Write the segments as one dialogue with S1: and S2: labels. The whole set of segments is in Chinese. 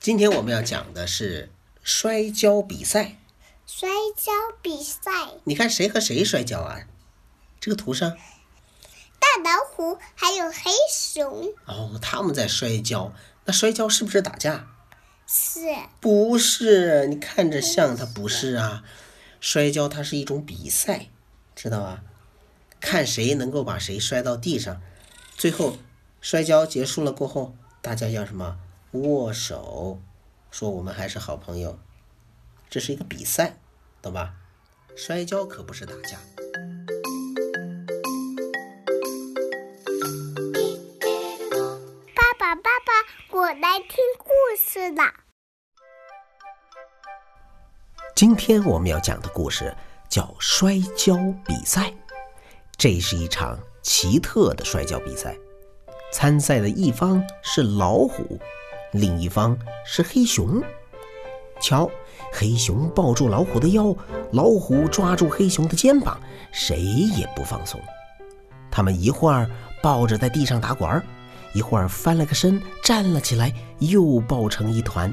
S1: 今天我们要讲的是摔跤比赛。
S2: 摔跤比赛，
S1: 你看谁和谁摔跤啊？这个图上，
S2: 大老虎还有黑熊。
S1: 哦，他们在摔跤。那摔跤是不是打架？
S2: 是。
S1: 不是？你看着像，它不是啊。摔跤它是一种比赛，知道吧？看谁能够把谁摔到地上，最后摔跤结束了过后，大家要什么？握手，说我们还是好朋友。这是一个比赛，懂吧？摔跤可不是打架。
S2: 爸爸，爸爸，我来听故事了。
S1: 今天我们要讲的故事叫摔跤比赛。这是一场奇特的摔跤比赛，参赛的一方是老虎，另一方是黑熊。瞧，黑熊抱住老虎的腰，老虎抓住黑熊的肩膀，谁也不放松。他们一会儿抱着在地上打滚，一会儿翻了个身站了起来，又抱成一团。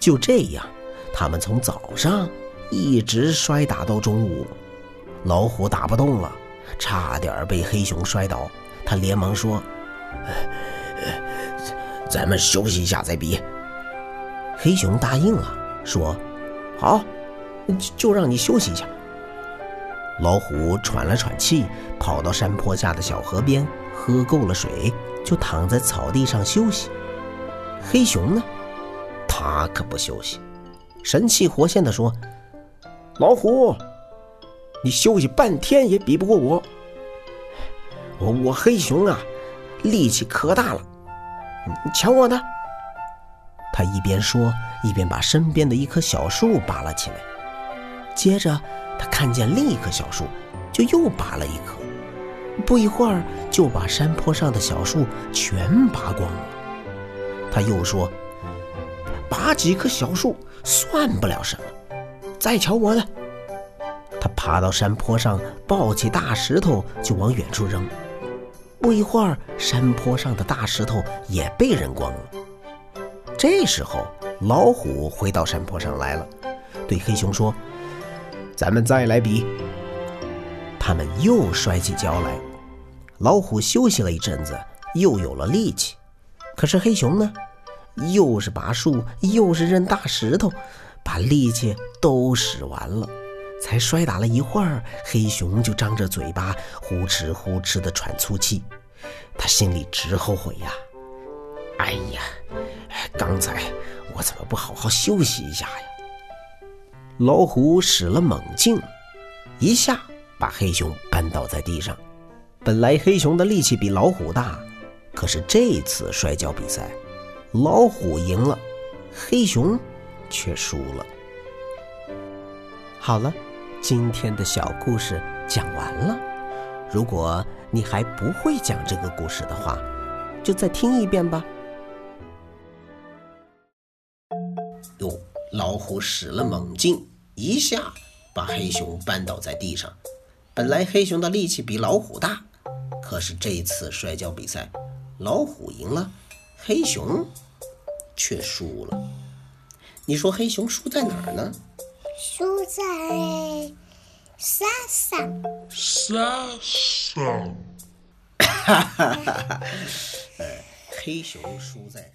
S1: 就这样，他们从早上一直摔打到中午，老虎打不动了。差点被黑熊摔倒，他连忙说：“ 咱们休息一下再比。”黑熊答应了，说：“好，就让你休息一下。”老虎喘了喘气，跑到山坡下的小河边，喝够了水，就躺在草地上休息。黑熊呢，他可不休息，神气活现地说：“老虎。”你休息半天也比不过我，我我黑熊啊，力气可大了，瞧我的！他一边说，一边把身边的一棵小树拔了起来。接着，他看见另一棵小树，就又拔了一棵。不一会儿，就把山坡上的小树全拔光了。他又说：“拔几棵小树算不了什么，再瞧我的！”他爬到山坡上，抱起大石头就往远处扔。不一会儿，山坡上的大石头也被扔光了。这时候，老虎回到山坡上来了，对黑熊说：“咱们再来比。”他们又摔起跤来。老虎休息了一阵子，又有了力气。可是黑熊呢，又是拔树，又是扔大石头，把力气都使完了。才摔打了一会儿，黑熊就张着嘴巴，呼哧呼哧的喘粗气。他心里直后悔呀！哎呀，刚才我怎么不好好休息一下呀？老虎使了猛劲，一下把黑熊扳倒在地上。本来黑熊的力气比老虎大，可是这次摔跤比赛，老虎赢了，黑熊却输了。好了。今天的小故事讲完了。如果你还不会讲这个故事的话，就再听一遍吧。哟，老虎使了猛劲，一下把黑熊扳倒在地上。本来黑熊的力气比老虎大，可是这次摔跤比赛，老虎赢了，黑熊却输了。你说黑熊输在哪儿呢？
S2: 输在沙上，
S3: 沙上，
S1: 哈哈哈哈哈！呃，黑熊输在。